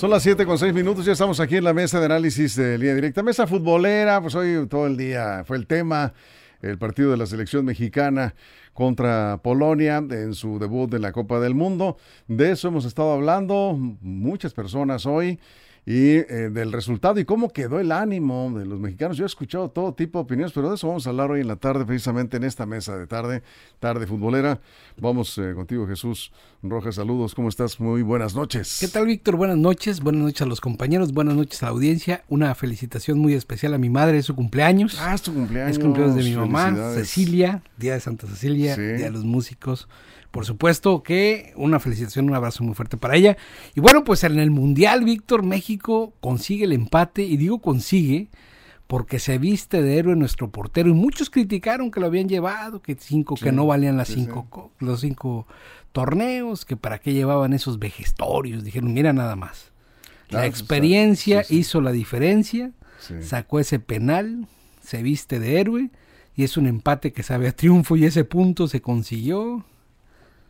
Son las 7 con 6 minutos, ya estamos aquí en la mesa de análisis de línea directa. Mesa futbolera, pues hoy todo el día fue el tema, el partido de la selección mexicana contra Polonia en su debut en la Copa del Mundo. De eso hemos estado hablando muchas personas hoy y eh, del resultado y cómo quedó el ánimo de los mexicanos. Yo he escuchado todo tipo de opiniones, pero de eso vamos a hablar hoy en la tarde, precisamente en esta mesa de tarde, tarde futbolera. Vamos eh, contigo, Jesús Rojas. Saludos, ¿cómo estás? Muy buenas noches. ¿Qué tal, Víctor? Buenas noches, buenas noches a los compañeros, buenas noches a la audiencia. Una felicitación muy especial a mi madre, es su cumpleaños. Ah, es tu cumpleaños. Es cumpleaños de mi mamá, Cecilia, Día de Santa Cecilia, Día de los Músicos. Por supuesto que una felicitación, un abrazo muy fuerte para ella. Y bueno, pues en el Mundial, Víctor, México consigue el empate, y digo consigue, porque se viste de héroe nuestro portero. Y muchos criticaron que lo habían llevado, que cinco, que no valían las cinco, los cinco torneos, que para qué llevaban esos vejestorios. Dijeron, mira nada más. La experiencia hizo la diferencia, sacó ese penal, se viste de héroe y es un empate que sabe a triunfo y ese punto se consiguió.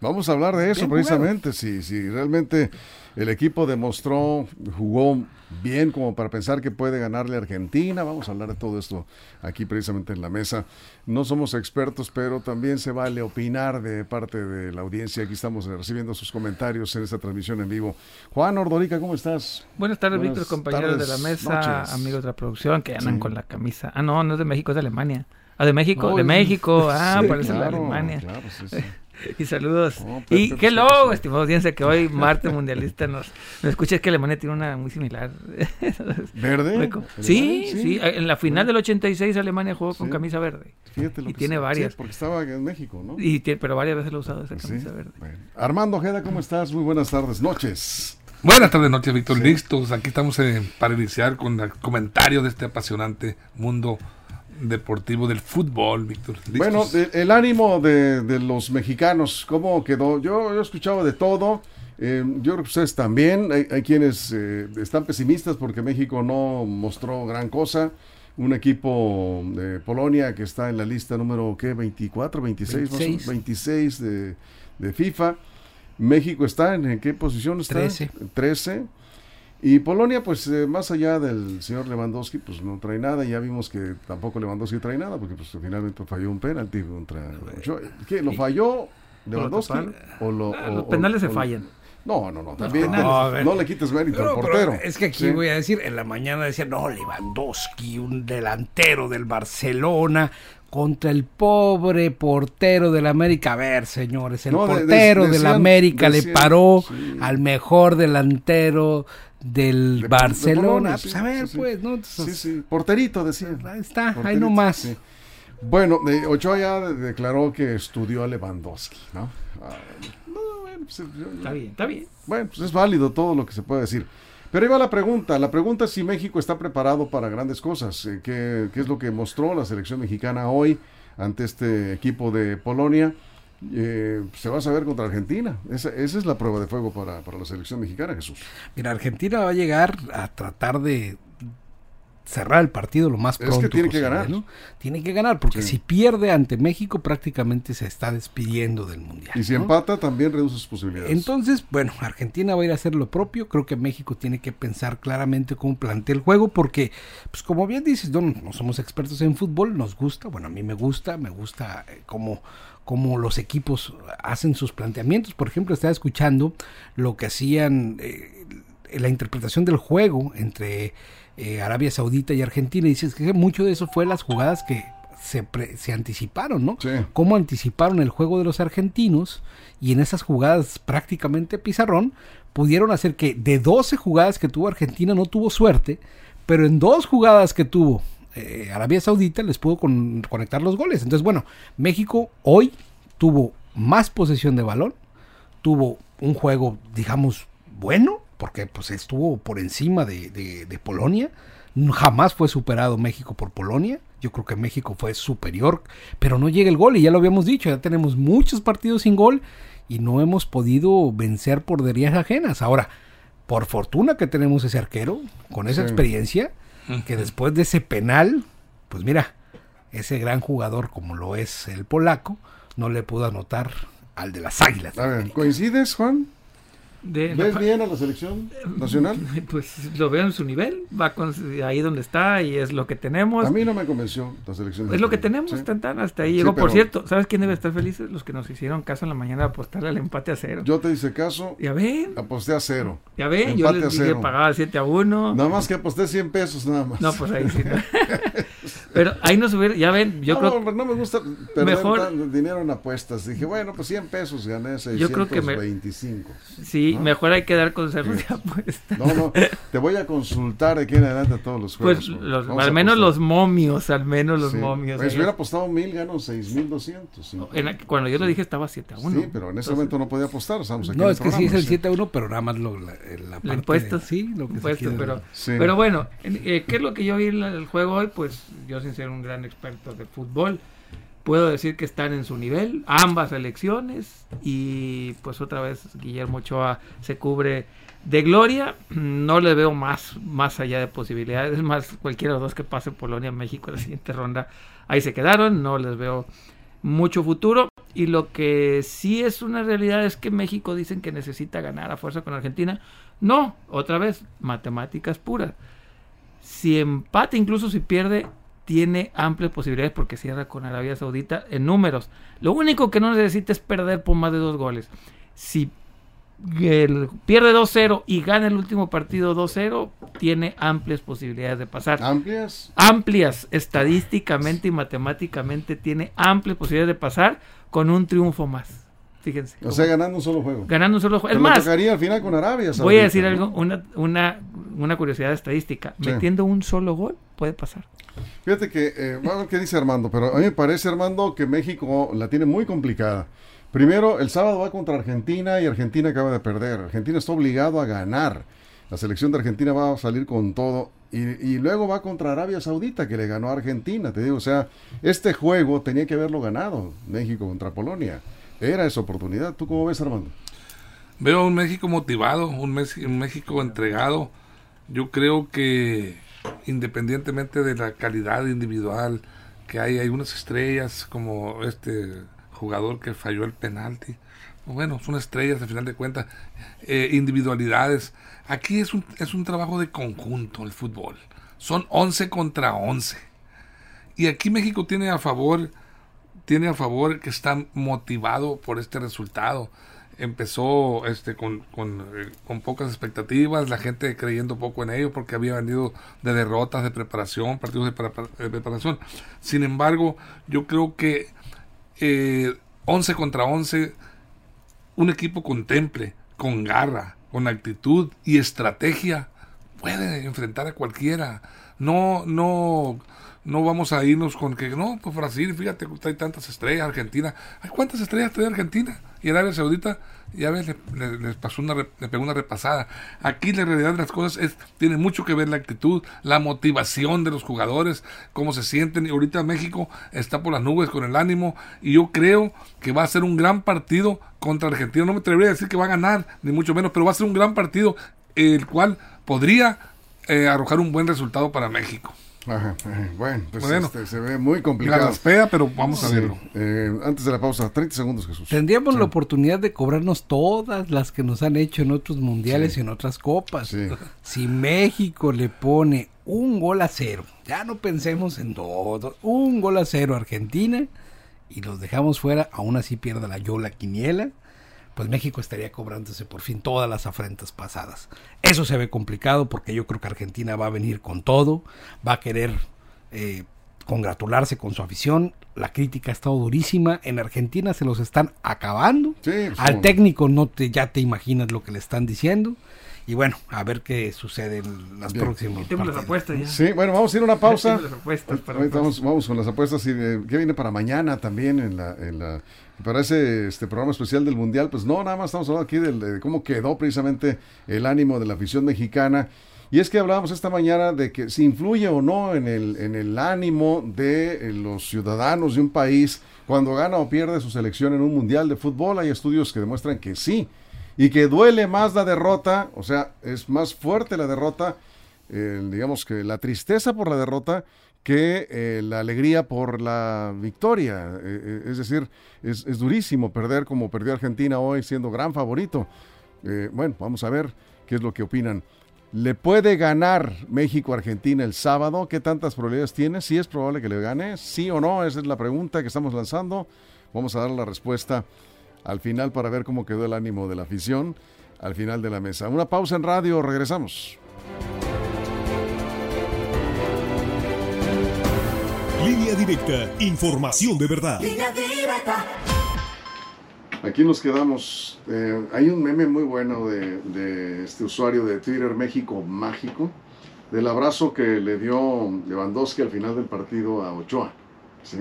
Vamos a hablar de eso precisamente, si, si realmente el equipo demostró, jugó bien como para pensar que puede ganarle a Argentina. Vamos a hablar de todo esto aquí precisamente en la mesa. No somos expertos, pero también se vale opinar de parte de la audiencia. Aquí estamos recibiendo sus comentarios en esta transmisión en vivo. Juan Ordorica, ¿cómo estás? Buenas tardes, Víctor, compañeros de la mesa, amigos de la producción que andan con la camisa. Ah, no, no es de México, es de Alemania. Ah, de México, de México. Ah, parece de Alemania. Claro, sí, sí. y saludos. Pues, y pues, qué pues, loco, estimado audiencia, que hoy, martes mundialista, nos, nos escucha. Es que Alemania tiene una muy similar. ¿Verde? Sí, sí, En la final del 86 Alemania jugó con camisa verde. Fíjate lo y tiene varias. porque estaba en México, ¿no? Y pero varias veces lo ha usado esa camisa verde. Armando Ojeda, ¿cómo estás? Muy buenas tardes, noches. Buenas tardes, noches, Víctor. Listos. Aquí estamos eh, para iniciar con el comentario de este apasionante mundo deportivo del fútbol, Víctor. Bueno, el ánimo de, los mexicanos, ¿cómo quedó? Yo, he escuchado de todo. Eh, yo creo que ustedes también. Hay, quienes eh, están pesimistas porque México no mostró gran cosa. Un equipo de Polonia que está en la lista número ¿qué? 24, 26, 26, 26 de, de, FIFA. México está en, qué posición está? 13. 13. Y Polonia, pues eh, más allá del señor Lewandowski, pues no trae nada. Ya vimos que tampoco Lewandowski trae nada, porque pues finalmente falló un penalti contra ¿Qué? ¿Lo falló Lewandowski? ¿O lo, ah, los penales se fallan. No, no, no, también no, le quites mérito al portero. es que aquí voy a decir, en la mañana decía, no, Lewandowski, un delantero del Barcelona, contra el pobre portero del América. A ver, señores, el portero del América le paró al mejor delantero del Barcelona. pues a ver, pues, ¿no? sí, sí, porterito decía. Ahí está, ahí nomás. Bueno, Ochoa ya declaró que estudió a Lewandowski, ¿no? Ah, pues, está bien, está bien. Bueno, pues es válido todo lo que se puede decir. Pero ahí va la pregunta. La pregunta es si México está preparado para grandes cosas. Eh, ¿Qué, qué es lo que mostró la selección mexicana hoy ante este equipo de Polonia? Eh, se va a saber contra Argentina. Esa, esa es la prueba de fuego para, para, la selección mexicana, Jesús. Mira, Argentina va a llegar a tratar de cerrar el partido lo más pronto es que tiene que ganar. ¿no? Tiene que ganar, porque si pierde ante México prácticamente se está despidiendo del Mundial. Y si empata también reduce sus posibilidades. Entonces, bueno, Argentina va a ir a hacer lo propio. Creo que México tiene que pensar claramente cómo plantea el juego, porque, pues como bien dices, no, no somos expertos en fútbol, nos gusta, bueno, a mí me gusta, me gusta eh, cómo cómo los equipos hacen sus planteamientos. Por ejemplo, estaba escuchando lo que hacían eh, la interpretación del juego entre eh, Arabia Saudita y Argentina. Y dices que mucho de eso fue las jugadas que se, se anticiparon, ¿no? Cómo anticiparon el juego de los argentinos y en esas jugadas prácticamente pizarrón pudieron hacer que de 12 jugadas que tuvo Argentina no tuvo suerte, pero en dos jugadas que tuvo eh, Arabia Saudita les pudo conectar los goles. Entonces, bueno, México hoy tuvo más posesión de balón, tuvo un juego, digamos, bueno, porque pues estuvo por encima de, Polonia, Jamás fue superado México por Polonia. Yo creo que México fue superior, pero no llega el gol y ya lo habíamos dicho, ya tenemos muchos partidos sin gol y no hemos podido vencer por derías ajenas. Ahora, por fortuna que tenemos ese arquero con esa experiencia, que después de ese penal, pues mira, ese gran jugador como lo es el polaco, no le pudo anotar al de las Águilas. ¿Coincides, Juan? ¿Ves bien a la selección nacional? Pues lo veo en su nivel, va ahí donde está y es lo que tenemos. A mí no me convenció la selección. Es lo que tenemos, ¿Sí? hasta ahí llegó. Por cierto, ¿sabes quién debe estar feliz? Los que nos hicieron caso en la mañana de apostarle al empate a cero. Yo te hice caso. Ya ven. Aposté a cero. Ya ven, yo les dije pagaba 7 a 1. Nada más que aposté 100 pesos nada más. No, pues ahí sí. pero ahí no subir, ya ven, yo no, creo no me gusta perder mejor, dinero en apuestas. Dije, bueno, pues 100 pesos gané 625. Yo creo que me, Sí, mejor hay que dar consejos de apuesta. No, no, te voy a consultar de aquí en adelante todos los pues, juegos. Pues al menos los momios, al menos los momios. Pues si hubiera apostado mil, gano seis mil doscientos. Cuando yo lo dije estaba 7 a 1. Sí, pero en ese momento no podía apostar. Estamos aquí no, es que sí es el 7 a 1, pero nada más lo, la, la impuesto. sí, lo que impuesto, pero, pero bueno, eh, ¿qué es lo que yo vi en el juego hoy? Pues yo sin ser un gran experto de fútbol puedo decir que están en su nivel, ambas elecciones, y pues otra vez Guillermo Ochoa se cubre de gloria, no le veo más, más allá de posibilidades, es más, cualquiera de los dos que pase Polonia, México en la siguiente ronda, ahí se quedaron, no les veo mucho futuro, y lo que sí es una realidad es que México dicen que necesita ganar a fuerza con Argentina, no, otra vez, matemáticas puras. Si empate, incluso si pierde, tiene amplias posibilidades porque cierra con Arabia Saudita en números. Lo único que no necesita es perder por más de dos goles. Si pierde 2-0 y gana el último partido 2-0, tiene amplias posibilidades de pasar. ¿Amplias? Amplias, estadísticamente y matemáticamente tiene amplias posibilidades de pasar con un triunfo más. Fíjense. O sea, ganando un solo juego. Ganando un solo juego. Es más, tocaría al final con Arabia. voy a decir algo, una, una, una curiosidad estadística. Metiendo un solo gol puede pasar. Fíjate que, eh, vamos a ver qué dice Armando, pero a mí me parece, Armando, que México la tiene muy complicada. Primero, el sábado va contra Argentina y Argentina acaba de perder. Argentina está obligado a ganar. La selección de Argentina va a salir con todo. Y, luego va contra Arabia Saudita, que le ganó a Argentina. Te digo, o sea, este juego tenía que haberlo ganado México contra Polonia. Era esa oportunidad. ¿Tú cómo ves, Armando? Veo un México motivado, un, un México entregado. Yo creo que independientemente de la calidad individual que hay, hay unas estrellas como este jugador que falló el penalti. Bueno, son estrellas al final de cuentas, eh, individualidades. Aquí es un, es un trabajo de conjunto el fútbol. Son 11 contra 11. Y aquí México tiene a favor, tiene a favor que está motivado por este resultado empezó este con, eh, con, pocas expectativas, la gente creyendo poco en ello porque había venido de derrotas de preparación, partidos de, preparación. Sin embargo, yo creo que eh, 11 contra 11, un equipo con temple, con garra, con actitud y estrategia, puede enfrentar a cualquiera. No, no, no vamos a irnos con que, no, pues Brasil, fíjate, hay tantas estrellas, Argentina. ¿Hay cuántas estrellas trae Argentina? Y Arabia Saudita, ya ves, les pasó una, le pegó una repasada. Aquí la realidad de las cosas es, tiene mucho que ver la actitud, la motivación de los jugadores, cómo se sienten. Y ahorita México está por las nubes con el ánimo. Y yo creo que va a ser un gran partido contra Argentina. No me atrevería a decir que va a ganar, ni mucho menos, pero va a ser un gran partido, el cual podría eh, arrojar un buen resultado para México. Bueno, pues este, se ve muy complicado. Espera, pero vamos a verlo. Eh, antes de la pausa, 30 segundos, Jesús. Tendríamos la oportunidad de cobrarnos todas las que nos han hecho en otros mundiales y en otras copas. Si México le pone un gol a cero, ya no pensemos en todo, un gol a cero a Argentina y los dejamos fuera, aún así pierda la yo la quiniela pues México estaría cobrándose por fin todas las afrentas pasadas. Eso se ve complicado porque yo creo que Argentina va a venir con todo, va a querer eh, congratularse con su afición. La crítica ha estado durísima. En Argentina se los están acabando. Pues, Al técnico no te, ya te imaginas lo que le están diciendo. Y bueno, a ver qué sucede en las próximas. las apuestas ya. Sí, bueno, vamos a ir a una pausa. Las apuestas vamos, vamos, con las apuestas. y eh, ¿Qué viene para mañana también en la, en la para ese este programa especial del Mundial? Pues no, nada más estamos hablando aquí de, cómo quedó precisamente el ánimo de la afición mexicana. Y es que hablábamos esta mañana de que si influye o no en el, en el ánimo de eh, los ciudadanos de un país cuando gana o pierde su selección en un mundial de fútbol. Hay estudios que demuestran que sí. Y que duele más la derrota, o sea, es más fuerte la derrota, digamos que la tristeza por la derrota que eh, la alegría por la victoria. Eh, es decir, es, es, durísimo perder como perdió Argentina hoy siendo gran favorito. bueno, vamos a ver qué es lo que opinan ¿Le puede ganar México-Argentina el sábado? ¿Qué tantas probabilidades tiene? ¿Sí es probable que le gane? ¿Sí o no? Esa es la pregunta que estamos lanzando. Vamos a dar la respuesta al final para ver cómo quedó el ánimo de la afición al final de la mesa. Una pausa en radio, regresamos. Línea directa, información de verdad. Línea directa. Aquí nos quedamos. Eh, hay un meme muy bueno de, este usuario de Twitter México Mágico, del abrazo que le dio Lewandowski al final del partido a Ochoa. ¿sí?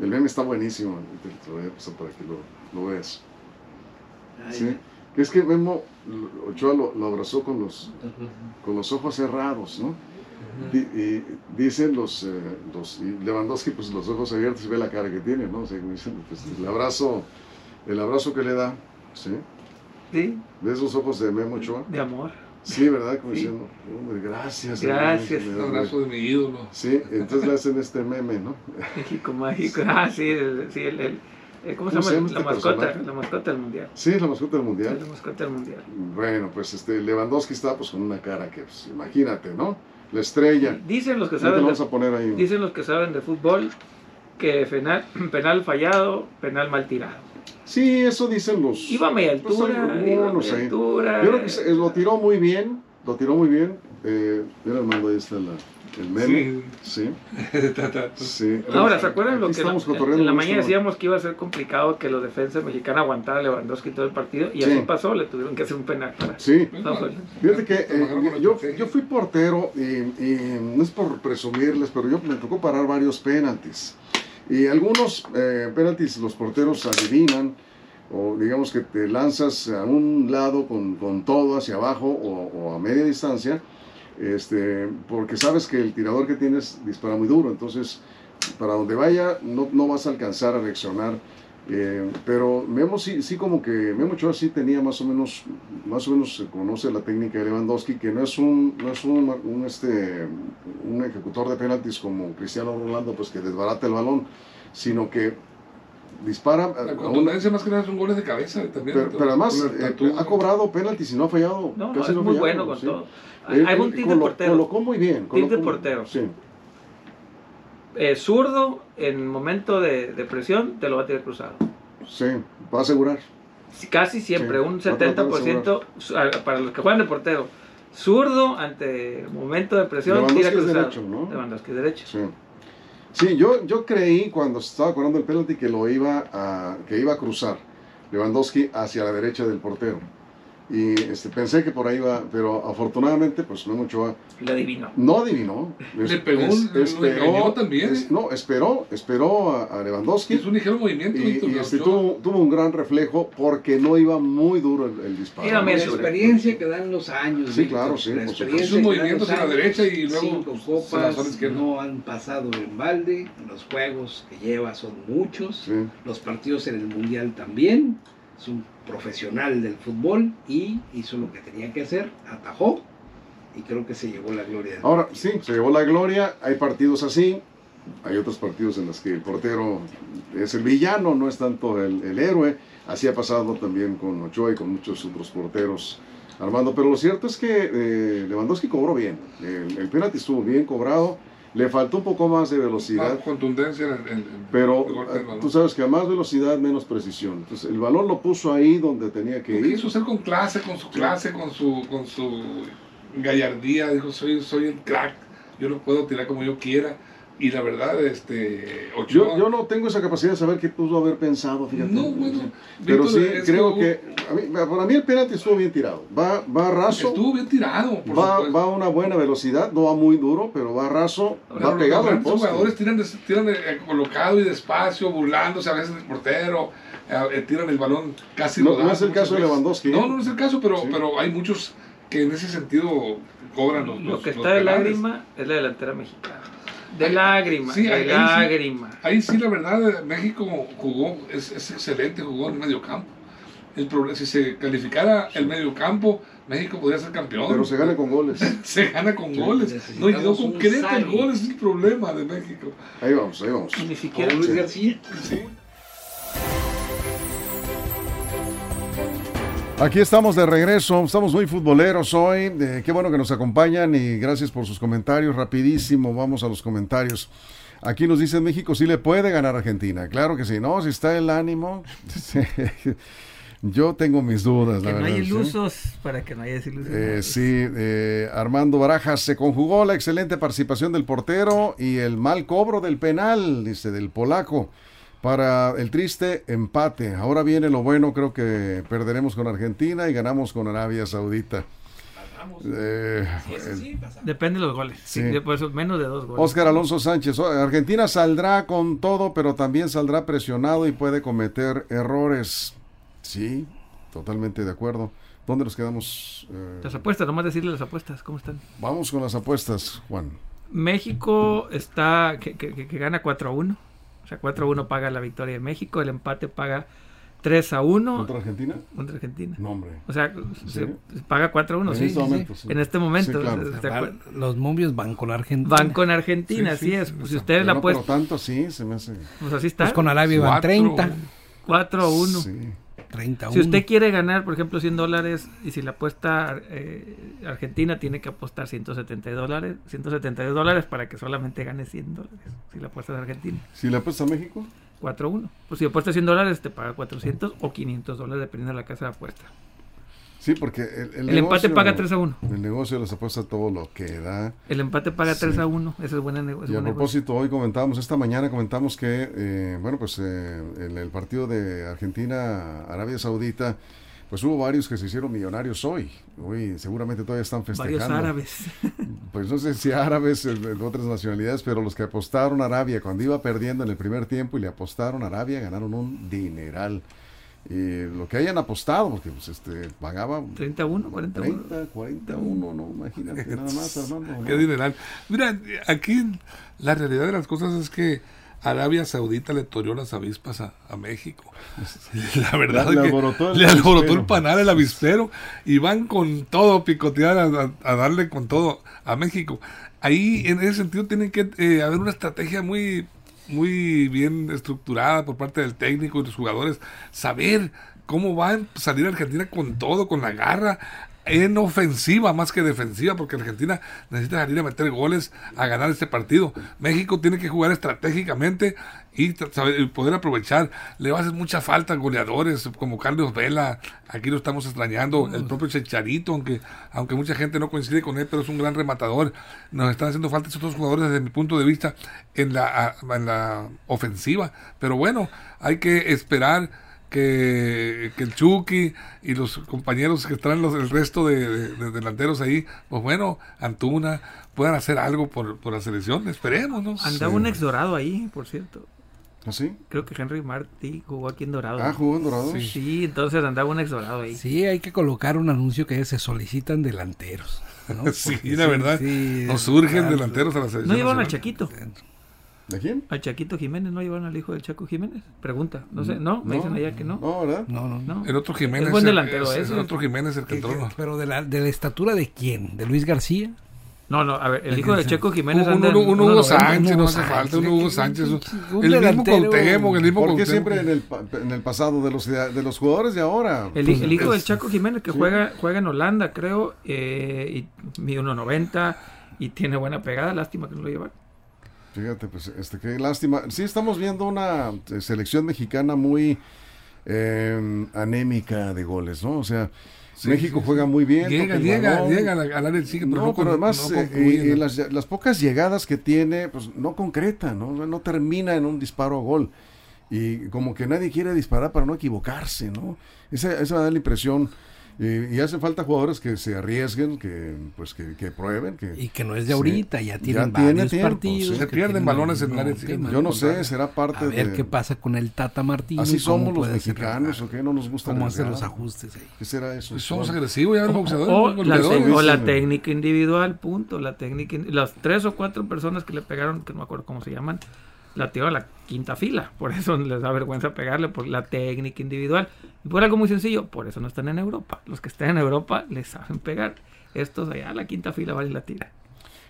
El meme está buenísimo, te, lo voy a pasar para que lo, veas. ¿sí? Es que Memo Ochoa lo, abrazó con los, con los ojos cerrados, ¿no? y dicen los, eh, los Lewandowski, pues los ojos abiertos y ve la cara que tiene, ¿no? O sea, dicen, pues, el abrazo el abrazo que le da, ¿sí? Sí. De esos ojos de Memo Ochoa. De amor. Sí, ¿verdad? Como diciendo, hombre, gracias. Gracias. Un abrazo de mi ídolo. Sí, entonces le hacen este meme, ¿no? México mágico. Ah, sí, el, sí, el, el ¿Cómo, se llama? la mascota, la mascota del mundial. Sí, la mascota del mundial. Sí, la mascota del mundial. Bueno, pues este Lewandowski está pues con una cara que, pues, imagínate, ¿no? La estrella. Dicen los que saben. vamos a poner ahí. Dicen los que saben de fútbol que penal, penal fallado, penal mal tirado. Sí, eso dicen los. Iba a media altura. no, sé. Altura. Yo creo que lo tiró muy bien. Lo tiró muy bien. Eh, mira, Armando, ahí está el meme. Sí. Sí. Ahora, ¿se acuerdan lo que en, la mañana decíamos que iba a ser complicado que los defensas mexicanos aguantaran a Lewandowski todo el partido? Y así pasó, le tuvieron que hacer un penal. Sí. Fíjate que eh, yo, yo fui portero y, y no es por presumirles, pero yo me tocó parar varios penaltis. Y algunos eh, penaltis los porteros adivinan, o digamos que te lanzas a un lado con, con todo hacia abajo o, a media distancia, este, porque sabes que el tirador que tienes dispara muy duro, entonces para donde vaya no, no vas a alcanzar a reaccionar. Eh, pero Memo sí, sí como que Memo Ochoa sí tenía más o menos, más o menos se conoce la técnica de Lewandowski, que no es un, no es un, este, un ejecutor de penaltis como Cristiano Ronaldo, pues que desbarata el balón, sino que dispara. La contundencia más que nada son goles de cabeza también. Pero, además eh, ha cobrado penaltis y no ha fallado. No, es muy bueno con todo. Hay un tip de portero. Colocó muy bien. Tip de portero. Sí eh, zurdo, en momento de, presión, te lo va a tirar cruzado. Sí, va a asegurar. Casi siempre, un 70% para los que juegan de portero. Zurdo, ante momento de presión, tira cruzado. Derecho, ¿no? es derecho. Sí. Sí, yo, yo creí cuando estaba corriendo el penalti que lo iba a, que iba a cruzar Lewandowski hacia la derecha del portero y este, pensé que por ahí iba, pero afortunadamente, pues no mucho. Le adivinó. No adivinó. Le pegó, esperó, también. ¿eh? no, esperó, esperó a, Lewandowski. Es un ligero movimiento. Y, este, tuvo, tuvo, un gran reflejo porque no iba muy duro el, disparo. la experiencia que dan los años. Sí, claro, sí. Es un movimiento hacia la derecha y luego cinco copas que no han pasado en balde. Los juegos que lleva son muchos. Los partidos en el Mundial también. Es un profesional del fútbol y hizo lo que tenía que hacer, atajó y creo que se llevó la gloria. Ahora, sí, se llevó la gloria, hay partidos así, hay otros partidos en los que el portero es el villano, no es tanto el, héroe, así ha pasado también con Ochoa y con muchos otros porteros. Armando, pero lo cierto es que eh, Lewandowski cobró bien, el, el penalti estuvo bien cobrado, le faltó un poco más de velocidad. Más contundencia en, Pero ah, tú sabes que a más velocidad, menos precisión. Entonces el balón lo puso ahí donde tenía que ir. Quiso hacer con clase, con su clase, con su, con su gallardía. Dijo, soy, soy el crack, yo lo puedo tirar como yo quiera. Y la verdad, este. yo, yo no tengo esa capacidad de saber qué pudo haber pensado, fíjate. No, bueno. Pero sí, creo que. A mí, para mí el penalti estuvo bien tirado. Va, va raso. Estuvo bien tirado. va, va a una buena velocidad, no va muy duro, pero va raso. va pegado al poste. Los jugadores tiran, tiran eh, colocado y despacio, burlándose a veces del portero. Eh, tiran el balón casi no, no es el caso de Lewandowski. No, no es el caso, pero, pero hay muchos que en ese sentido cobran los Lo que está de lágrima es la delantera mexicana. De lágrima, sí, de lágrima. ahí sí, la verdad, México jugó, es, es excelente, jugó en medio campo. El problema, si se calificara el medio campo, México podría ser campeón. Pero se gana con goles. se gana con goles. No, y no concreta el gol, es el problema de México. Ahí vamos, ahí vamos. Y ni siquiera Luis García. Sí. Aquí estamos de regreso, estamos muy futboleros hoy, eh, qué bueno que nos acompañan y gracias por sus comentarios, rapidísimo, vamos a los comentarios. Aquí nos dicen México sí le puede ganar a Argentina, claro que sí, no, si está el ánimo, yo tengo mis dudas. Que no hay ilusos, para que no haya desilusiones. Eh, sí, eh, Armando Barajas se conjugó la excelente participación del portero y el mal cobro del penal, dice, del polaco para el triste empate. Ahora viene lo bueno, creo que perderemos con Argentina y ganamos con Arabia Saudita. Eh, Depende de los goles. Sí. menos de dos goles. Oscar Alonso Sánchez. Argentina saldrá con todo, pero también saldrá presionado y puede cometer errores. Sí, totalmente de acuerdo. ¿Dónde nos quedamos? Eh? Las apuestas, nomás decirle las apuestas, ¿cómo están? Vamos con las apuestas, Juan. México está que, que, que gana 4 a 1. O sea, 4 a 1 paga la victoria de México, el empate paga 3 a 1. ¿Contra Argentina? Contra Argentina. No, hombre. O sea, se paga 4 a 1, sí, este momento, sí, En este momento. Los momios van con Argentina. Van con Argentina, así es. Pues si ustedes la no, Por tanto, sí, se me hace. Pues así está. Pues con Arabia van 30. 4 a 1. Sí. 31. Si usted quiere ganar, por ejemplo, 100 dólares y si la apuesta eh, Argentina, tiene que apostar 170 dólares, 172 dólares para que solamente gane 100 dólares. Si la apuesta es Argentina. ¿Si la apuesta a México? 4-1. Pues si apuesta 100 dólares, te paga 400 o 500 dólares, dependiendo de la casa de apuesta. Sí, porque el, el, empate paga 3 a 1. El negocio les apuesta todo lo que da. El empate paga 3 a 1. Ese es buen negocio. Y a propósito, hoy comentábamos, esta mañana comentamos que, eh, bueno, pues eh, en el partido de Argentina-Arabia Saudita, pues hubo varios que se hicieron millonarios hoy. Hoy seguramente todavía están festejando. Varios árabes. Pues no sé si árabes de otras nacionalidades, pero los que apostaron a Arabia cuando iba perdiendo en el primer tiempo y le apostaron a Arabia ganaron un dineral y lo que hayan apostado, porque pues este pagaba 31, 41. 30, 41, no, imagínate nada más, Armando. Qué dineral. Mira, aquí la realidad de las cosas es que Arabia Saudita le toreó las avispas a, México. La verdad le, que le alborotó el panal el avispero y van con todo picotear a, darle con todo a México. Ahí en ese sentido tiene que eh, haber una estrategia muy muy bien estructurada por parte del técnico y los jugadores, saber cómo va a salir Argentina con todo, con la garra, en ofensiva más que defensiva, porque Argentina necesita salir a meter goles a ganar este partido. México tiene que jugar estratégicamente y poder aprovechar. Le va a hacer mucha falta a goleadores como Carlos Vela, aquí lo estamos extrañando, el propio Checharito, aunque, aunque mucha gente no coincide con él, pero es un gran rematador. Nos están haciendo falta esos dos jugadores desde mi punto de vista en la, en la ofensiva. Pero bueno, hay que esperar que, el Chucky y los compañeros que están los, el resto de, delanteros ahí, pues bueno, Antuna, puedan hacer algo por, por la selección, esperemos, ¿no? Andaba un ex dorado ahí, por cierto. ¿Ah, sí? Creo que Henry Martí jugó aquí en Dorado. Ah, jugó en Dorado. Sí. entonces andaba un ex dorado ahí. Sí, hay que colocar un anuncio que se solicitan delanteros. sí, la verdad. nos surgen delanteros a la selección. No llevan al Chaquito. ¿De quién? Al Chaquito Jiménez, ¿no llevaron al hijo del Chaco Jiménez? Pregunta, no sé, ¿no? Me dicen allá que no. No, ¿verdad? No, no, no. El otro Jiménez. Es buen delantero, es, El otro Jiménez el que entró. Pero de la, de la estatura de quién? ¿De Luis García? No, no, a ver, el hijo de Checo Jiménez un, anda un, Hugo Sánchez, no hace falta, un Hugo Sánchez. el mismo Contemo, el mismo ¿Por qué siempre en el, en el pasado de los, de los jugadores de ahora? El, el hijo del Chaco Jiménez que juega juega en Holanda, creo, eh, y mide 1.90 y tiene buena pegada, lástima que no lo lleva. Fíjate, pues, este, qué lástima. Sí, estamos viendo una eh, selección mexicana muy eh, anémica de goles, ¿no? O sea, México juega muy bien. Llega, llega, llega al área sigue, pero no, pero además eh, las, las, pocas llegadas que tiene, pues no concreta, ¿no? No termina en un disparo a gol. Y como que nadie quiere disparar para no equivocarse, ¿no? Esa, esa da la impresión Y, hace falta jugadores que se arriesguen, que pues que, prueben. Que, y que no es de ahorita, ya tienen varios partidos. Se pierden balones en el área. Yo no sé, será parte de... A ver qué pasa con el Tata Martínez. Así somos los mexicanos, ¿o qué? No nos gusta ¿Cómo hacer los ajustes ahí? ¿Qué será eso? Pues somos agresivos ya los O, la, o la técnica individual, punto. La técnica... Las tres o cuatro personas que le pegaron, que no me acuerdo cómo se llaman, la tiró a la quinta fila. Por eso les da vergüenza pegarle, por la técnica individual. Y por algo muy sencillo, por eso no están en Europa. Los que están en Europa les saben pegar. Estos allá a la quinta fila vale la tira.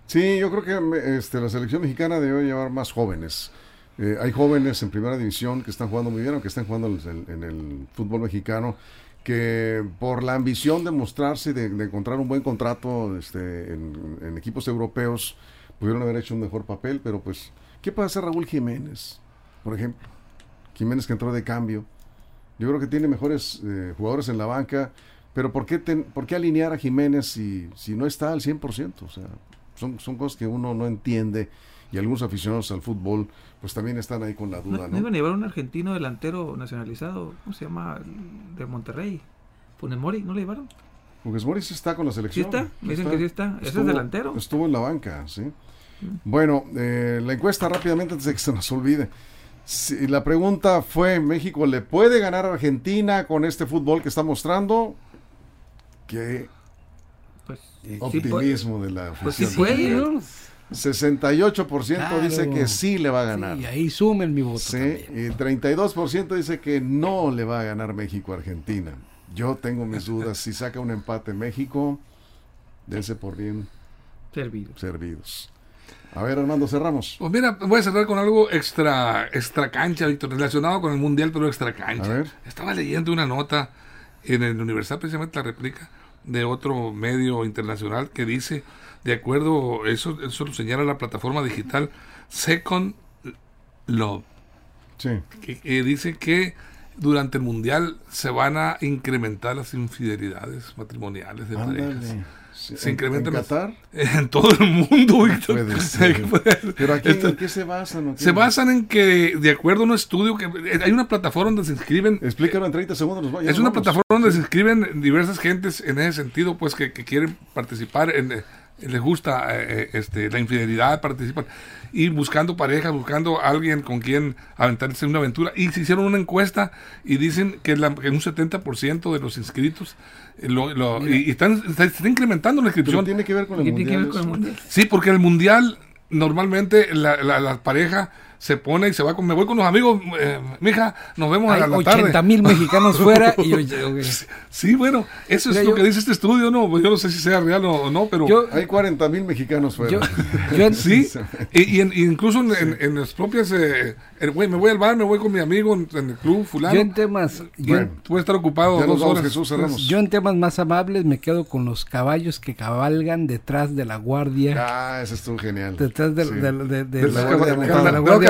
Sí, yo creo que este, la selección mexicana debe llevar más jóvenes. Eh, hay jóvenes en primera división que están jugando muy bien, aunque están jugando en, el fútbol mexicano, que por la ambición de mostrarse y de, encontrar un buen contrato este, en equipos europeos, pudieron haber hecho un mejor papel, pero pues ¿Qué puede hacer Raúl Jiménez, por ejemplo? Jiménez que entró de cambio. Yo creo que tiene mejores eh, jugadores en la banca, pero ¿por qué, ¿por qué alinear a Jiménez si, si no está al 100%? O sea, son, son cosas que uno no entiende y algunos aficionados al fútbol pues también están ahí con la duda. ¿No, iban a llevar un argentino delantero nacionalizado? ¿Cómo se llama? De Monterrey. Funemori, ¿no le llevaron? Funes Mori sí está con la selección. ¿Sí está? Me dicen que sí está. ¿Ese es delantero? Estuvo en la banca, sí. Bueno, eh, la encuesta rápidamente antes de que se nos olvide. Si la pregunta fue, ¿México le puede ganar a Argentina con este fútbol que está mostrando? Qué pues, optimismo de la pues. Pues sí puede, 68% dice que sí le va a ganar. y ahí sumen mi voto. Sí, y 32% dice que no le va a ganar México a Argentina. Yo tengo mis dudas. Si saca un empate México, dense por bien servidos. servidos. A ver, Armando, cerramos. Pues mira, voy a cerrar con algo extra, extra cancha, Víctor, relacionado con el Mundial, pero extra cancha. Estaba leyendo una nota en el Universal, precisamente la réplica, de otro medio internacional que dice, de acuerdo, eso, eso lo señala la plataforma digital Second Love. Sí. Que, dice que durante el Mundial se van a incrementar las infidelidades matrimoniales de parejas se incrementa ¿En Qatar? En todo el mundo, Pero aquí, ¿en qué se basan? Se basan en que, de acuerdo a un estudio, que hay una plataforma donde se inscriben. Explícalo en 30 segundos. es una plataforma donde se inscriben diversas gentes en ese sentido, pues que, quieren participar, en, eh, les gusta eh, eh, este, la infidelidad, participan y buscando parejas, buscando a alguien con quien aventarse una aventura. Y se hicieron una encuesta y dicen que, la, que un 70% de los inscritos lo, y, están, está, incrementando la inscripción. tiene que ver con el, mundial, Sí, porque el mundial normalmente la, la, pareja se pone y se va con, me voy con los amigos, eh, mija, nos vemos a la, 80 mil mexicanos fuera y sí, bueno, eso es lo que dice este estudio, no, pues yo no sé si sea real o, no, pero hay 40 mil mexicanos fuera. sí, y, incluso en, las propias, eh, me voy al bar, me voy con mi amigo en, el club fulano. Yo en temas, bueno, tú estar ocupado dos horas. Jesús, yo en temas más amables me quedo con los caballos que cabalgan detrás de la guardia. Ah, eso estuvo genial. Detrás de, la guardia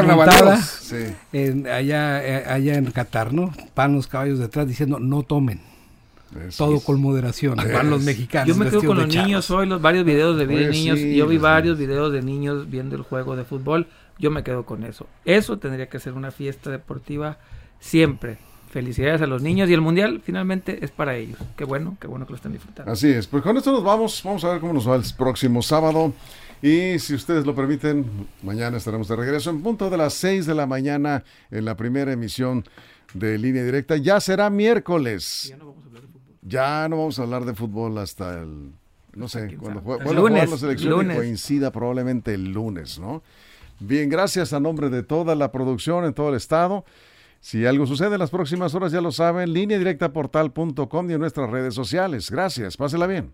en, allá, eh, allá en Qatar, ¿no? Van los caballos detrás diciendo no tomen. Todo con moderación. Van los mexicanos. Yo me quedo con los niños hoy, los varios videos de, pues niños. yo vi varios videos de niños viendo el juego de fútbol. Yo me quedo con eso. Eso tendría que ser una fiesta deportiva siempre. Felicidades a los niños y el mundial finalmente es para ellos. Qué bueno, qué bueno que lo están disfrutando. Así es. Pues con esto nos vamos. Vamos a ver cómo nos va el próximo sábado. Y si ustedes lo permiten, mañana estaremos de regreso en punto de las 6 de la mañana en la primera emisión de Línea Directa. Ya será miércoles. Ya no vamos a hablar de fútbol. hasta el, no sé, cuando juega, la selección coincida probablemente el lunes, ¿no? Bien, gracias a nombre de toda la producción en todo el estado. Si algo sucede en las próximas horas, ya lo saben, línea directa portal.com y en nuestras redes sociales. Gracias, pásela bien.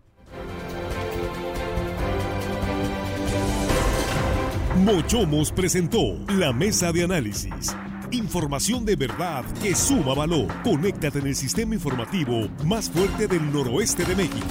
Mochomos presentó la mesa de análisis. Información de verdad que suma valor. Conéctate en el sistema informativo más fuerte del noroeste de México.